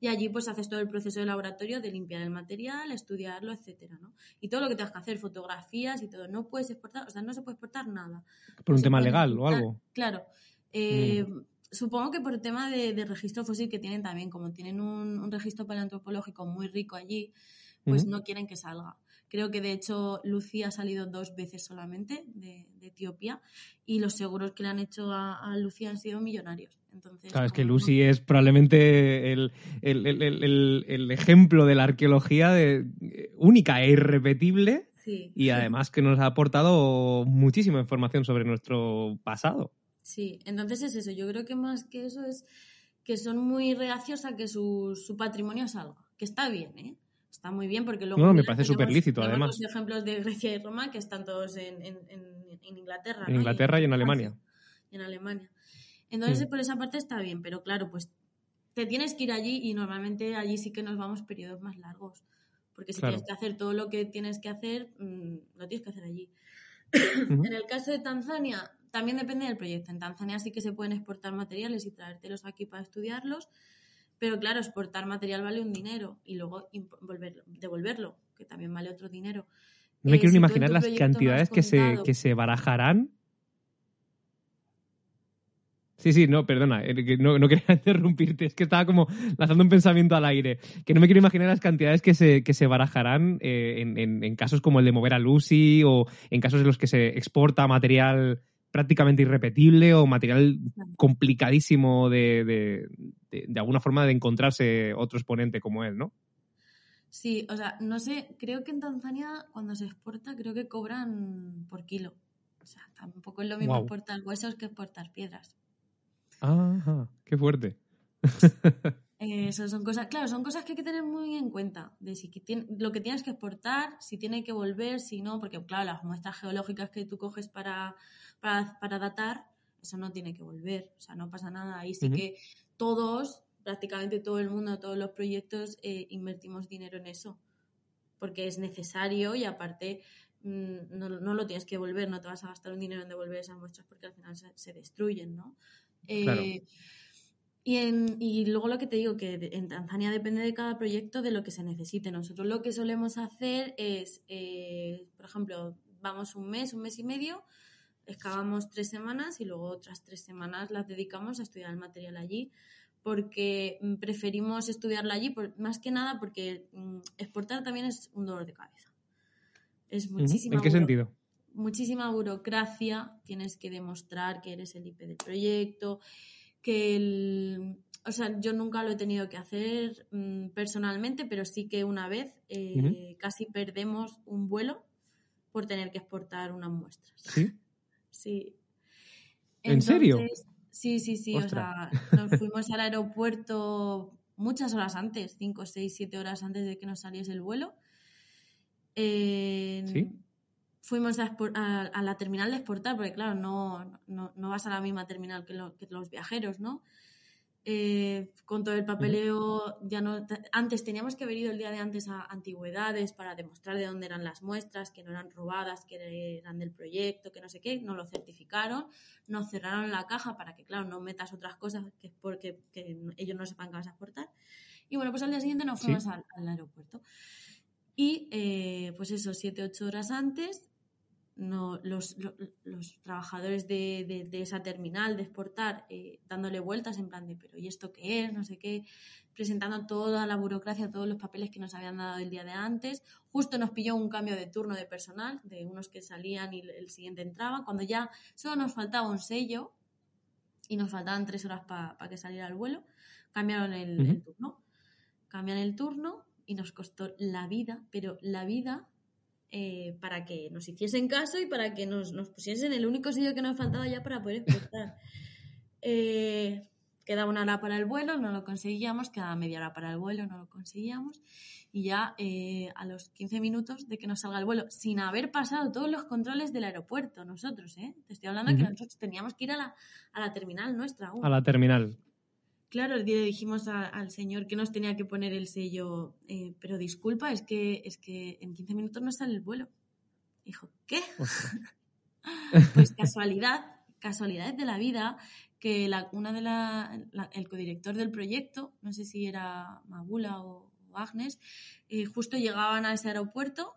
y allí pues haces todo el proceso de laboratorio de limpiar el material, estudiarlo, etcétera, ¿no? Y todo lo que tengas que hacer, fotografías y todo. No puedes exportar, o sea, no se puede exportar nada. Por un se tema legal o algo. Claro. Eh, Supongo que por el tema de, de registro fósil que tienen también, como tienen un, un registro paleoantropológico muy rico allí, pues no quieren que salga. Creo que de hecho Lucy ha salido dos veces solamente de, de Etiopía y los seguros que le han hecho a, a Lucy han sido millonarios. Entonces, Claro, es que Lucy es probablemente el, el- el- ejemplo de la arqueología de- eh, única e irrepetible Sí, y además que nos ha aportado muchísima información sobre nuestro pasado. sí, entonces es eso. Yo creo que más que eso es que son muy reacios a que su, su patrimonio salga. Que está bien, ¿eh? Está muy bien porque luego... No, me parece superlícito, tenemos además. los ejemplos de Grecia y Roma que están todos en, en- Inglaterra. En ¿no? Inglaterra y en Alemania. Y en Alemania. Entonces, por esa parte está bien, pero claro, pues te tienes que ir allí y normalmente allí sí que nos vamos periodos más largos. Porque si Claro. tienes que hacer todo lo que tienes que hacer, mm, lo tienes que hacer allí. En el caso de Tanzania, también depende del proyecto. En Tanzania sí que se pueden exportar materiales y traértelos aquí para estudiarlos, pero claro, exportar material vale un dinero y luego volverlo- devolverlo, que también vale otro dinero. No me Eh, quiero ni si imaginar las cantidades que se, que se barajarán. Sí, sí, no, perdona, eh, no, no, *laughs* quería interrumpirte, es que estaba como lanzando un pensamiento al aire, que no me quiero imaginar las cantidades que se, que se barajarán eh, en, en, casos como el de mover a Lucy o en casos en los que se exporta material prácticamente irrepetible o material complicadísimo de, de, de, de alguna forma de encontrarse otro exponente como él, ¿no? Sí, o sea, no sé, creo que en Tanzania cuando se exporta creo que cobran por kilo. O sea, tampoco es lo mismo exportar huesos que exportar piedras. Ajá, qué fuerte. Eh, *laughs* eso son cosas, claro, son cosas que hay que tener muy en cuenta, de si lo que tienes que exportar, si tiene que volver, si no, porque claro, las muestras geológicas que tú coges para, para, datar, eso no tiene que volver, o sea, no pasa nada. Ahí sí que todos, prácticamente todo el mundo, todos los proyectos, eh, invertimos dinero en eso, porque es necesario y aparte mm, no, lo tienes que volver, no te vas a gastar un dinero en devolver esas muestras porque al final se, destruyen, ¿no? Eh, y, en, y luego lo que te digo, que en Tanzania depende de cada proyecto de lo que se necesite. Nosotros lo que solemos hacer es, eh, por ejemplo, vamos un mes, un mes y medio, excavamos tres semanas y luego otras tres semanas las dedicamos a estudiar el material allí porque mm, preferimos estudiarla allí, más que nada porque mm, exportar también es un dolor de cabeza. Es muchísima ¿En qué sentido? Muchísima burocracia, tienes que demostrar que eres el IP del proyecto, que el, o sea, yo nunca lo he tenido que hacer mm, personalmente, pero sí que una vez eh, casi perdemos un vuelo por tener que exportar unas muestras. ¿Sí? Sí. ¿En serio? Sí, sí, sí. O sea, nos fuimos al aeropuerto muchas horas antes, 5, 6, 7 horas antes de que nos saliese el vuelo. ¿Sí? fuimos a, la terminal de exportar, porque claro, no, no, vas a la misma terminal que, los viajeros, ¿no? Eh, con todo el papeleo, ya no. Antes teníamos que haber ido el día de antes a antigüedades para demostrar de dónde eran las muestras, que no eran robadas, que eran del proyecto, que no sé qué, no lo certificaron, nos cerraron la caja para que, claro, no metas otras cosas que porque que ellos no sepan que vas a exportar. Y bueno, pues al día siguiente nos fuimos al, aeropuerto. Y eh, pues eso, siete, ocho horas antes, no, los, los, trabajadores de, de, esa terminal de exportar eh, dándole vueltas en plan de, pero ¿y esto qué es? No sé qué, presentando toda la burocracia, todos los papeles que nos habían dado el día de antes. Justo nos pilló un cambio de turno de personal, de unos que salían y el siguiente entraba, cuando ya solo nos faltaba un sello y nos faltaban tres horas para que saliera el vuelo, cambiaron el, el turno. Cambian el turno y nos costó la vida, pero la vida eh, para que nos hiciesen caso y para que nos, nos, pusiesen el único sitio que nos faltaba ya para poder exportar. *laughs* Eh, quedaba una hora para el vuelo, no lo conseguíamos, quedaba media hora para el vuelo, no lo conseguíamos. Y ya eh, a los 15 minutos de que nos salga el vuelo, sin haber pasado todos los controles del aeropuerto, nosotros, ¿eh? Te estoy hablando que nosotros teníamos que ir a la, a la terminal nuestra. A la terminal. Claro, le dijimos al señor que nos tenía que poner el sello, eh, pero disculpa, es que, es que en 15 minutos no sale el vuelo. Dijo, ¿qué? *laughs* pues casualidad, casualidades de la vida, que la, una de la, el codirector del proyecto, no sé si era Mabula o, Agnes, eh, justo llegaban a ese aeropuerto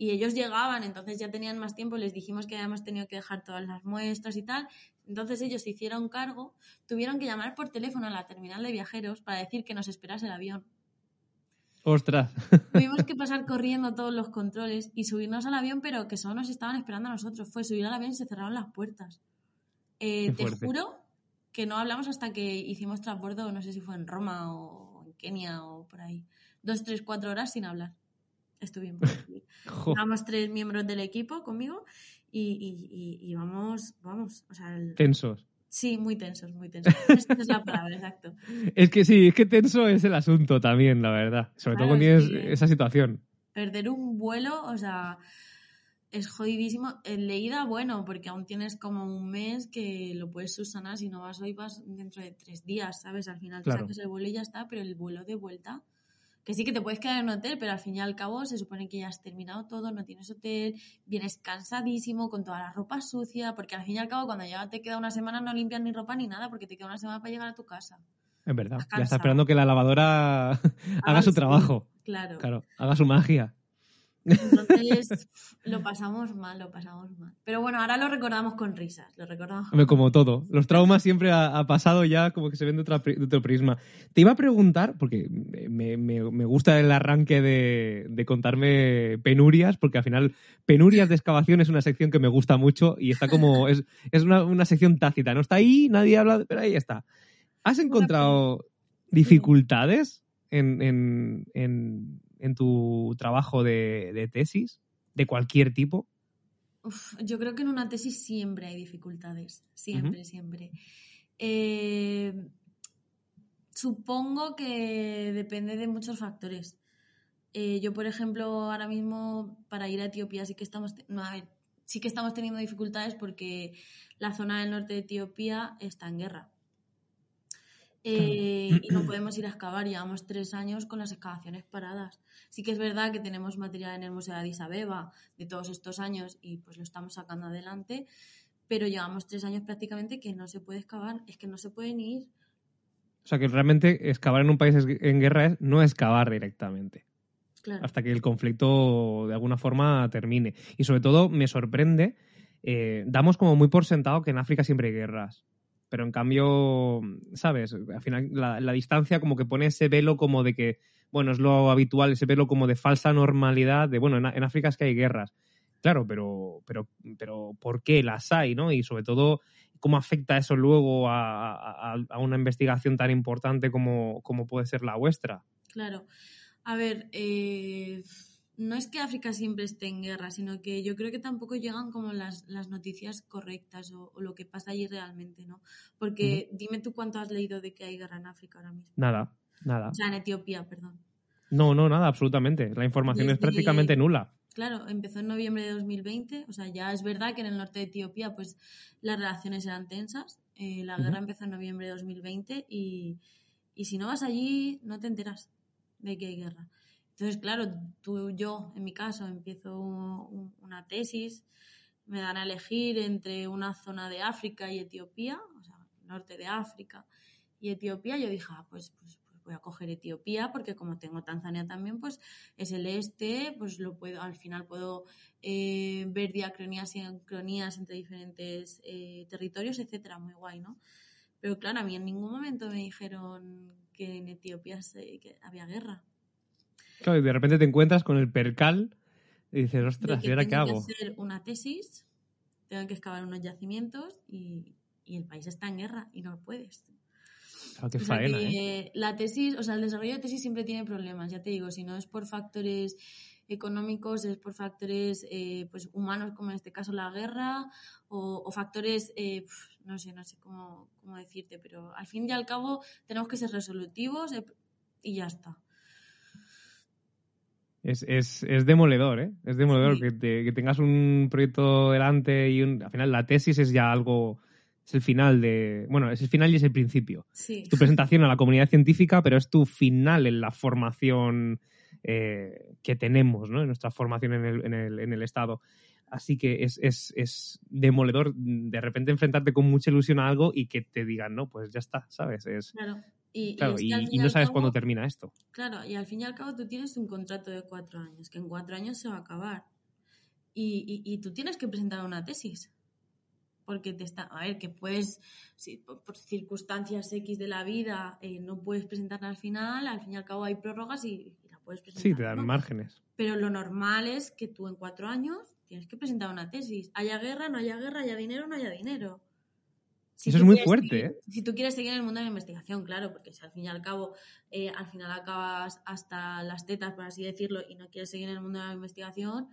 y ellos llegaban, entonces ya tenían más tiempo, les dijimos que habíamos tenido que dejar todas las muestras y tal, entonces ellos se hicieron cargo, tuvieron que llamar por teléfono a la terminal de viajeros para decir que nos esperase el avión. ¡Ostras! *laughs* Tuvimos que pasar corriendo todos los controles y subirnos al avión, pero que solo nos estaban esperando a nosotros. Fue subir al avión y se cerraron las puertas. Eh, te juro que no hablamos hasta que hicimos transbordo, no sé si fue en Roma o en Kenia o por ahí. Dos, tres, cuatro horas sin hablar. Estuvimos. *laughs* Estábamos tres miembros del equipo conmigo y, y, vamos, vamos, o sea... Tensos. Sí, muy tensos, muy tensos. *laughs* Esa es la palabra, exacto. Es que sí, es que tenso es el asunto también, la verdad. Sobre todo cuando tienes esa situación. Perder un vuelo, o sea, es jodidísimo. En leída, bueno, porque aún tienes como un mes que lo puedes subsanar. Si no vas hoy, vas dentro de tres días, ¿sabes? Al final te el vuelo y ya está, pero el vuelo de vuelta que sí que te puedes quedar en un hotel, pero al fin y al cabo se supone que ya has terminado todo, no tienes hotel, vienes cansadísimo, con toda la ropa sucia, porque al fin y al cabo cuando ya te queda una semana no limpias ni ropa ni nada, porque te queda una semana para llegar a tu casa. Es verdad, ya está esperando que la lavadora *laughs* haga su trabajo. Claro. Claro, haga su magia. Entonces lo pasamos mal, lo pasamos mal. Pero bueno, ahora lo recordamos con risas, lo recordamos. Como todo. Los traumas siempre ha, pasado ya como que se ven de, otro prisma. Te iba a preguntar, porque me, gusta el arranque de, contarme penurias, porque al final penurias de excavación es una sección que me gusta mucho y está como, *laughs* es, es una, sección tácita, no está ahí, nadie habla, pero ahí está. ¿Has encontrado dificultades en en tu trabajo de, tesis, de cualquier tipo? yo creo que en una tesis siempre hay dificultades, siempre, siempre. Eh, supongo que depende de muchos factores. Eh, yo, por ejemplo, ahora mismo para ir a Etiopía sí que estamos, no, sí que estamos teniendo dificultades porque la zona del norte de Etiopía está en guerra. Eh, y no podemos ir a excavar. Llevamos tres años con las excavaciones paradas. Sí que es verdad que tenemos material en el Museo de Addis Abeba de todos estos años y pues lo estamos sacando adelante, pero llevamos tres años prácticamente que no se puede excavar, es que no se pueden ir. O sea que realmente excavar en un país en guerra es no excavar directamente. Hasta que el conflicto de alguna forma termine. Y sobre todo me sorprende, eh, damos como muy por sentado que en África siempre hay guerras pero en cambio, ¿sabes? Al final la, distancia como que pone ese velo como de que, bueno, es lo habitual, ese velo como de falsa normalidad, de, bueno, en, África es que hay guerras. Claro, pero, pero, pero ¿por qué las hay, no? Y sobre todo, ¿cómo afecta eso luego a, una investigación tan importante como, como puede ser la vuestra? Claro. A ver, eh no es que África siempre esté en guerra, sino que yo creo que tampoco llegan como las, noticias correctas o, lo que pasa allí realmente, ¿no? Porque dime tú cuánto has leído de que hay guerra en África ahora mismo. Nada, nada. O sea, en Etiopía, perdón. No, no, nada, absolutamente. La información es prácticamente nula. Claro, empezó en noviembre de 2020, o sea, ya es verdad que en el norte de Etiopía pues las relaciones eran tensas. Eh, la guerra empezó en noviembre de 2020 y, y si no vas allí no te enteras de que hay guerra. Entonces, claro, tú, yo, en mi caso, empiezo una tesis, me dan a elegir entre una zona de África y Etiopía, o sea, norte de África y Etiopía. Yo dije, ah, pues, pues, pues, voy a coger Etiopía porque como tengo Tanzania también, pues es el este, pues lo puedo, al final puedo eh, ver diacronías y cronías entre diferentes eh, territorios, etcétera, muy guay, ¿no? Pero claro, a mí en ningún momento me dijeron que en Etiopía que había guerra. Claro, y de repente te encuentras con el percal y dices, ostras, ¿y ahora qué hago? Tengo que hacer una tesis, tengo que excavar unos yacimientos y, el país está en guerra y no lo puedes. Claro, qué faena, ¿eh? La tesis, o sea, el desarrollo de tesis siempre tiene problemas, ya te digo, si no es por factores económicos, es por factores eh, pues humanos, como en este caso la guerra, o, factores, eh, no sé, no sé cómo, cómo, decirte, pero al fin y al cabo tenemos que ser resolutivos y ya está. Es, es, es, demoledor, ¿eh? Es demoledor que, que, tengas un proyecto delante y un, al final la tesis es ya algo, es el final de, bueno, es el final y es el principio. Sí. tu presentación a la comunidad científica, pero es tu final en la formación eh, que tenemos, ¿no? En nuestra formación en el, en el, en el Estado. Así que es, es, es, demoledor de repente enfrentarte con mucha ilusión a algo y que te digan, no, pues ya está, ¿sabes? Es, claro. Y, y, no sabes cuándo termina esto. Claro, y al fin y al cabo tú tienes un contrato de cuatro años, que en cuatro años se va a acabar. Y, y tú tienes que presentar una tesis. Porque te está. A ver, que puedes, si por, circunstancias X de la vida eh, no puedes presentarla al final, al fin y al cabo hay prórrogas y, la puedes presentar. Sí, te dan márgenes. Pero lo normal es que tú en cuatro años tienes que presentar una tesis. Haya guerra, no haya guerra, haya dinero, no haya dinero. Eso es muy fuerte, ¿eh? Si tú quieres seguir en el mundo de la investigación, claro, porque si al fin y al cabo, eh, al final acabas hasta las tetas, por así decirlo, y no quieres seguir en el mundo de la investigación,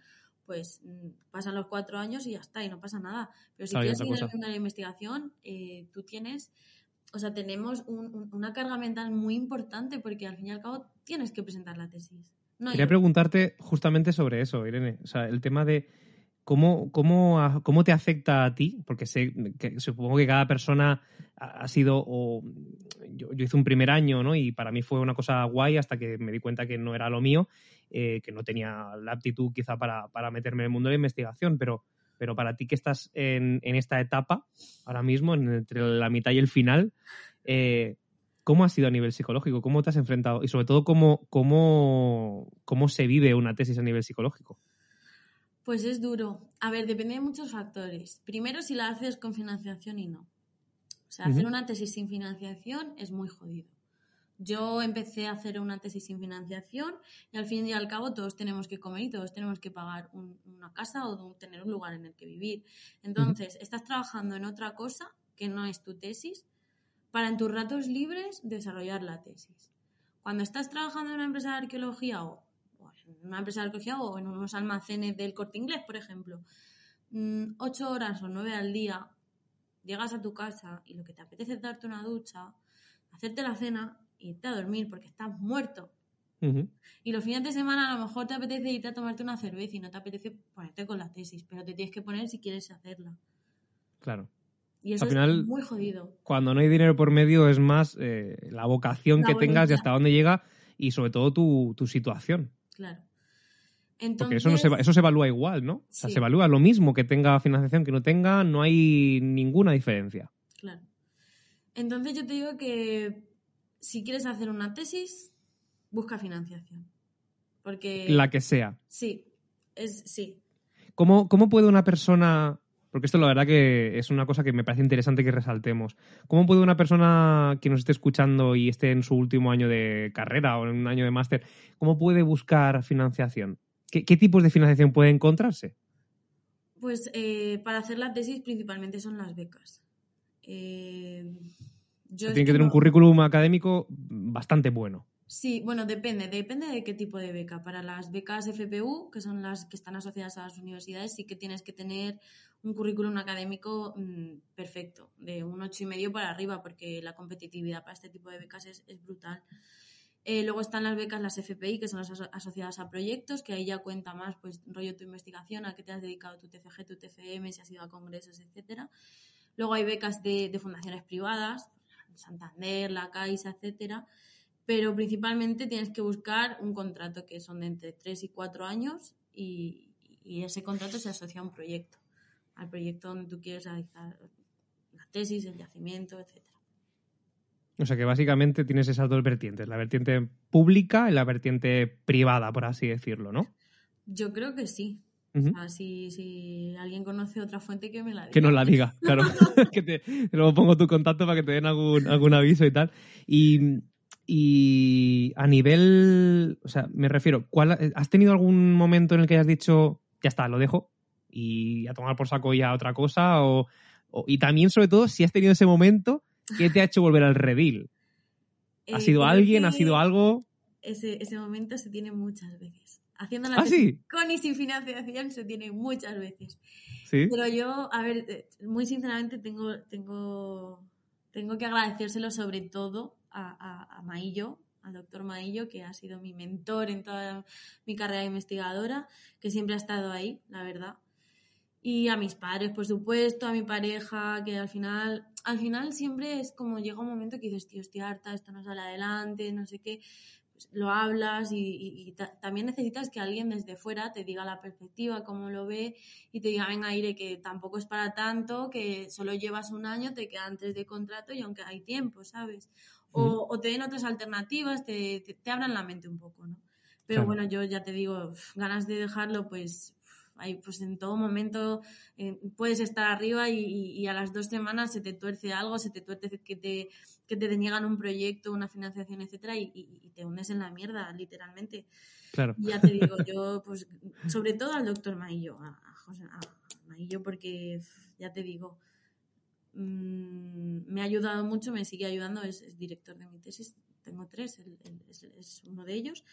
pues mm, pasan los cuatro años y ya está, y no pasa nada. Pero si quieres seguir en el mundo de la investigación, eh, tú tienes, o sea, tenemos una carga mental muy importante porque al fin y al cabo tienes que presentar la tesis. Quería preguntarte justamente sobre eso, Irene. O sea, el tema de ¿Cómo, cómo, cómo te afecta a ti? Porque sé, que, supongo que cada persona ha sido, o yo, hice un primer año, ¿no? Y para mí fue una cosa guay hasta que me di cuenta que no era lo mío, eh, que no tenía la aptitud quizá para, para, meterme en el mundo de la investigación, pero, pero para ti que estás en, en esta etapa, ahora mismo, entre la mitad y el final, eh, ¿Cómo ha sido a nivel psicológico? ¿Cómo te has enfrentado? Y sobre todo, ¿cómo, cómo, cómo se vive una tesis a nivel psicológico? Pues es duro. A ver, depende de muchos factores. Primero, si la haces con financiación y no. O sea, hacer una tesis sin financiación es muy jodido. Yo empecé a hacer una tesis sin financiación y al fin y al cabo todos tenemos que comer y todos tenemos que pagar una casa o tener un lugar en el que vivir. Entonces, estás trabajando en otra cosa que no es tu tesis para en tus ratos libres desarrollar la tesis. Cuando estás trabajando en una empresa de arqueología o en una empresa de arqueología o en unos almacenes del corte inglés, por ejemplo, mm, ocho horas o nueve al día, llegas a tu casa y lo que te apetece es darte una ducha, hacerte la cena y irte a dormir porque estás muerto. Y los fines de semana a lo mejor te apetece irte a tomarte una cerveza y no te apetece ponerte con la tesis, pero te tienes que poner si quieres hacerla. Claro. Y eso es muy jodido. Cuando no hay dinero por medio es más eh, la vocación que tengas y hasta dónde llega y sobre todo tu, tu situación. Claro. Porque eso, no se, eso se evalúa igual, ¿no? O sea, se evalúa lo mismo que tenga financiación que no tenga, no hay ninguna diferencia. Claro. Entonces yo te digo que si quieres hacer una tesis, busca financiación. Porque... La que sea. Sí, es, sí. ¿Cómo, ¿Cómo puede una persona porque esto la verdad que es una cosa que me parece interesante que resaltemos. ¿Cómo puede una persona que nos esté escuchando y esté en su último año de carrera o en un año de máster, cómo puede buscar financiación? ¿Qué, tipos de financiación puede encontrarse? Pues eh, para hacer la tesis principalmente son las becas. Eh, Tiene que tener un currículum académico bastante bueno. Sí, bueno, depende, depende de qué tipo de beca. Para las becas FPU, que son las que están asociadas a las universidades, sí que tienes que tener un currículum académico mm, perfecto, de un ocho y medio para arriba, porque la competitividad para este tipo de becas es, brutal. Eh, luego están las becas, las FPI, que son las asociadas a proyectos, que ahí ya cuenta más, pues, rollo tu investigación, a qué te has dedicado tu TCG, tu TFM, si has ido a congresos, etcétera. Luego hay becas de, de fundaciones privadas, Santander, La Caixa, etcétera pero principalmente tienes que buscar un contrato que son de entre 3 y 4 años y, ese contrato se asocia a un proyecto, al proyecto donde tú quieres realizar la tesis, el yacimiento, etc. O sea que básicamente tienes esas dos vertientes, la vertiente pública y la vertiente privada, por así decirlo, ¿no? Yo creo que sí. O sea, si, alguien conoce otra fuente, que me la diga. Que nos la diga, claro. *laughs* que te, luego pongo tu contacto para que te den algún, algún aviso y tal. Y y a nivel, o sea, me refiero, ¿cuál, ¿has tenido algún momento en el que hayas dicho, ya está, lo dejo y a tomar por saco ya otra cosa? O, y también, sobre todo, si has tenido ese momento, ¿qué te ha hecho volver al redil? ¿Ha eh, sido alguien? ¿Ha sido algo? Ese, ese momento se tiene muchas veces. Haciendo la ¿Ah, sí? con y sin financiación se tiene muchas veces. ¿Sí? Pero yo, a ver, eh, muy sinceramente tengo, tengo, tengo que agradecérselo sobre todo a, Maillo, al doctor Maillo, que ha sido mi mentor en toda mi carrera investigadora, que siempre ha estado ahí, la verdad. Y a mis padres, por supuesto, a mi pareja, que al final, al final siempre es como llega un momento que dices, tío, estoy harta, esto no sale adelante, no sé qué. Pues lo hablas y, también necesitas que alguien desde fuera te diga la perspectiva, cómo lo ve y te diga, venga, aire, que tampoco es para tanto, que solo llevas un año, te quedan tres de contrato y aunque hay tiempo, ¿sabes? O, te den otras alternativas, te, te, abran la mente un poco, ¿no? Pero bueno, yo ya te digo, ganas de dejarlo, pues hay, pues en todo momento eh, puedes estar arriba y, a las dos semanas se te tuerce algo, se te tuerce que te, que te deniegan un proyecto, una financiación, etcétera, y, te hundes en la mierda, literalmente. Claro. Y ya te digo, yo, pues, sobre todo al doctor Maillo, a, José, a Maillo, porque ya te digo, Mm, me ha ayudado mucho, me sigue ayudando, es, director de mi tesis, tengo tres, es, uno de ellos.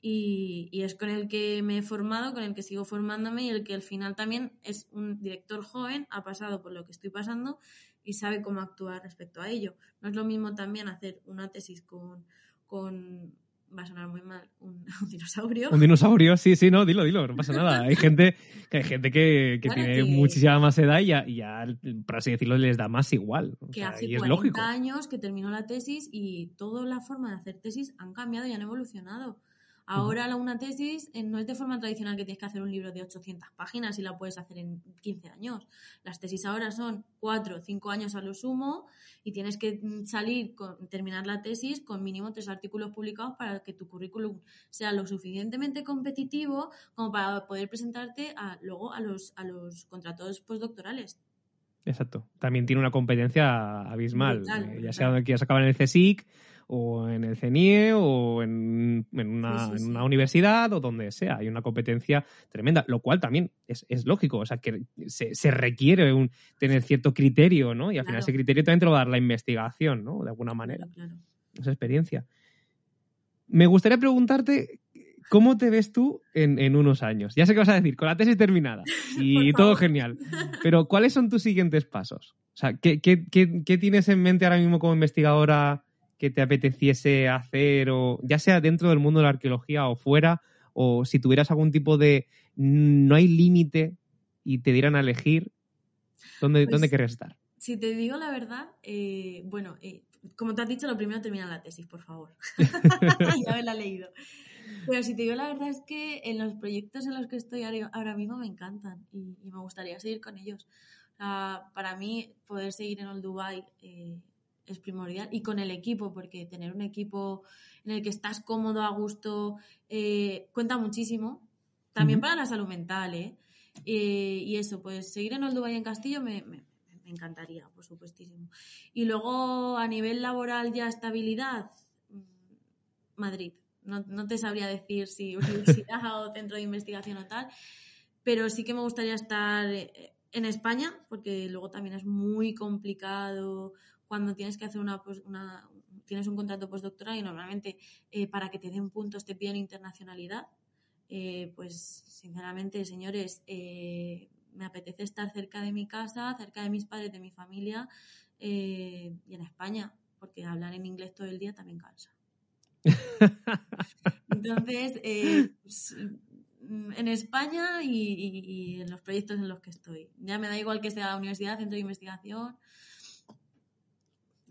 Y, es con el que me he formado, con el que sigo formándome y el que al final también es un director joven, ha pasado por lo que estoy pasando y sabe cómo actuar respecto a ello. No es lo mismo también hacer una tesis con, con va a sonar muy mal, *laughs* un, dinosaurio. Un dinosaurio, sí, sí, no, dilo, dilo, no pasa nada. *laughs* Hay gente que, hay gente que, tiene muchísima más edad y ya, ya, por así decirlo, les da más igual. que hace 40 años que terminó la tesis y toda la forma de hacer tesis han cambiado y han evolucionado. Ahora una tesis no es de forma tradicional que tienes que hacer un libro de 800 páginas y la puedes hacer en 15 años. Las tesis ahora son 4 o 5 años a lo sumo y tienes que mm, salir, con, terminar la tesis con mínimo tres artículos publicados para que tu currículum sea lo suficientemente competitivo como para poder presentarte a, luego a los, a los contratos postdoctorales. Exacto. También tiene una competencia abismal, eh, ya sea que has acabado en el CSIC o en el CENIE o en, una, universidad o donde sea. Hay una competencia tremenda, lo cual también es, lógico, o sea, que se, requiere un, tener cierto criterio, ¿no? Y al final ese criterio también te lo va a dar la investigación, ¿no? De alguna manera. Esa experiencia. Me gustaría preguntarte ¿Cómo te ves tú en, unos años? Ya sé qué vas a decir, con la tesis terminada *laughs* y todo genial. *laughs* Pero ¿cuáles son tus siguientes pasos? O sea, ¿qué, qué, tienes en mente ahora mismo como investigadora que te apeteciese hacer, o ya sea dentro del mundo de la arqueología o fuera, o si tuvieras algún tipo de no hay límite y te dieran a elegir, ¿dónde, pues, querrías estar? Si te digo la verdad, eh, bueno, eh, como te has dicho, lo primero termina la tesis, por favor. *laughs* *laughs* ya me la he leído. Pero si te digo la verdad es que en los proyectos en los que estoy ahora mismo me encantan y, me gustaría seguir con ellos. para mí, poder seguir en Old Dubai eh, es primordial y con el equipo, porque tener un equipo en el que estás cómodo, a gusto, eh, cuenta muchísimo. También para la salud mental, ¿eh? ¿eh? y eso, pues seguir en Old Dubai en Castillo me, me, encantaría, por supuestísimo. Y luego, a nivel laboral, ya estabilidad, Madrid. No, no te sabría decir si *laughs* universidad o centro de investigación o tal, pero sí que me gustaría estar eh, en España, porque luego también es muy complicado cuando tienes que hacer una, una tienes un contrato postdoctoral y normalmente eh, para que te den puntos te piden internacionalidad. Eh, pues sinceramente, señores, eh, me apetece estar cerca de mi casa, cerca de mis padres, de mi familia y en España, porque hablar en inglés todo el día también cansa. *laughs* Entonces, pues, en España y, y, en los proyectos en los que estoy. Ya me da igual que sea universidad, centro de investigación,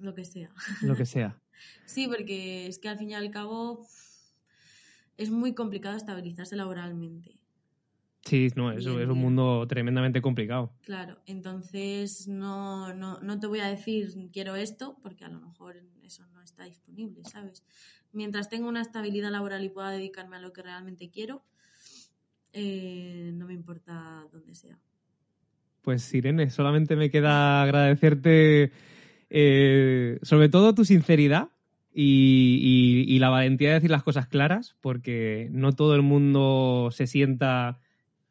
lo que sea. Lo que *laughs* sea. sí, porque es que al fin y al cabo es muy complicado estabilizarse laboralmente. Sí, no, eso es un mundo tremendamente complicado. Claro, entonces no, no, no, te voy a decir quiero esto, porque a lo mejor eso no está disponible, ¿sabes? Mientras tenga una estabilidad laboral y pueda dedicarme a lo que realmente quiero, eh, no me importa dónde sea. Pues Irene, solamente me queda agradecerte eh, sobre todo tu sinceridad y, la valentía de decir las cosas claras, porque no todo el mundo se sienta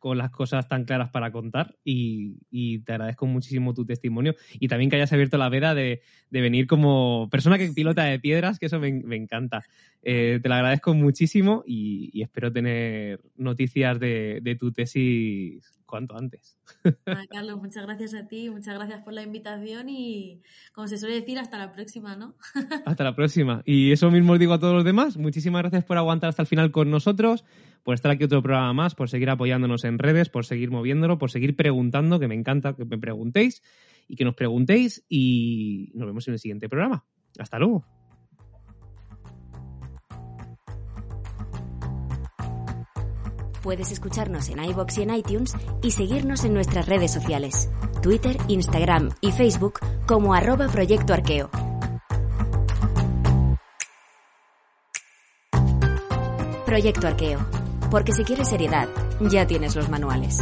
con las cosas tan claras para contar y, te agradezco muchísimo tu testimonio y también que hayas abierto la veda de, venir como persona que pilota de piedras, que eso me, encanta. Eh, te lo agradezco muchísimo y, espero tener noticias de, de tu tesis cuanto antes. *laughs* Carlos, muchas gracias a ti, muchas gracias por la invitación y, como se suele decir, hasta la próxima, ¿no? *laughs* hasta la próxima. Y eso mismo os digo a todos los demás. Muchísimas gracias por aguantar hasta el final con nosotros, por estar aquí otro programa más, por seguir apoyándonos en redes, por seguir moviéndolo, por seguir preguntando, que me encanta que me preguntéis y que nos preguntéis y nos vemos en el siguiente programa. Hasta luego. Puedes escucharnos en iBox y en iTunes y seguirnos en nuestras redes sociales, Twitter, Instagram y Facebook como arroba Proyecto Arqueo. Proyecto Arqueo, porque si quieres seriedad, ya tienes los manuales.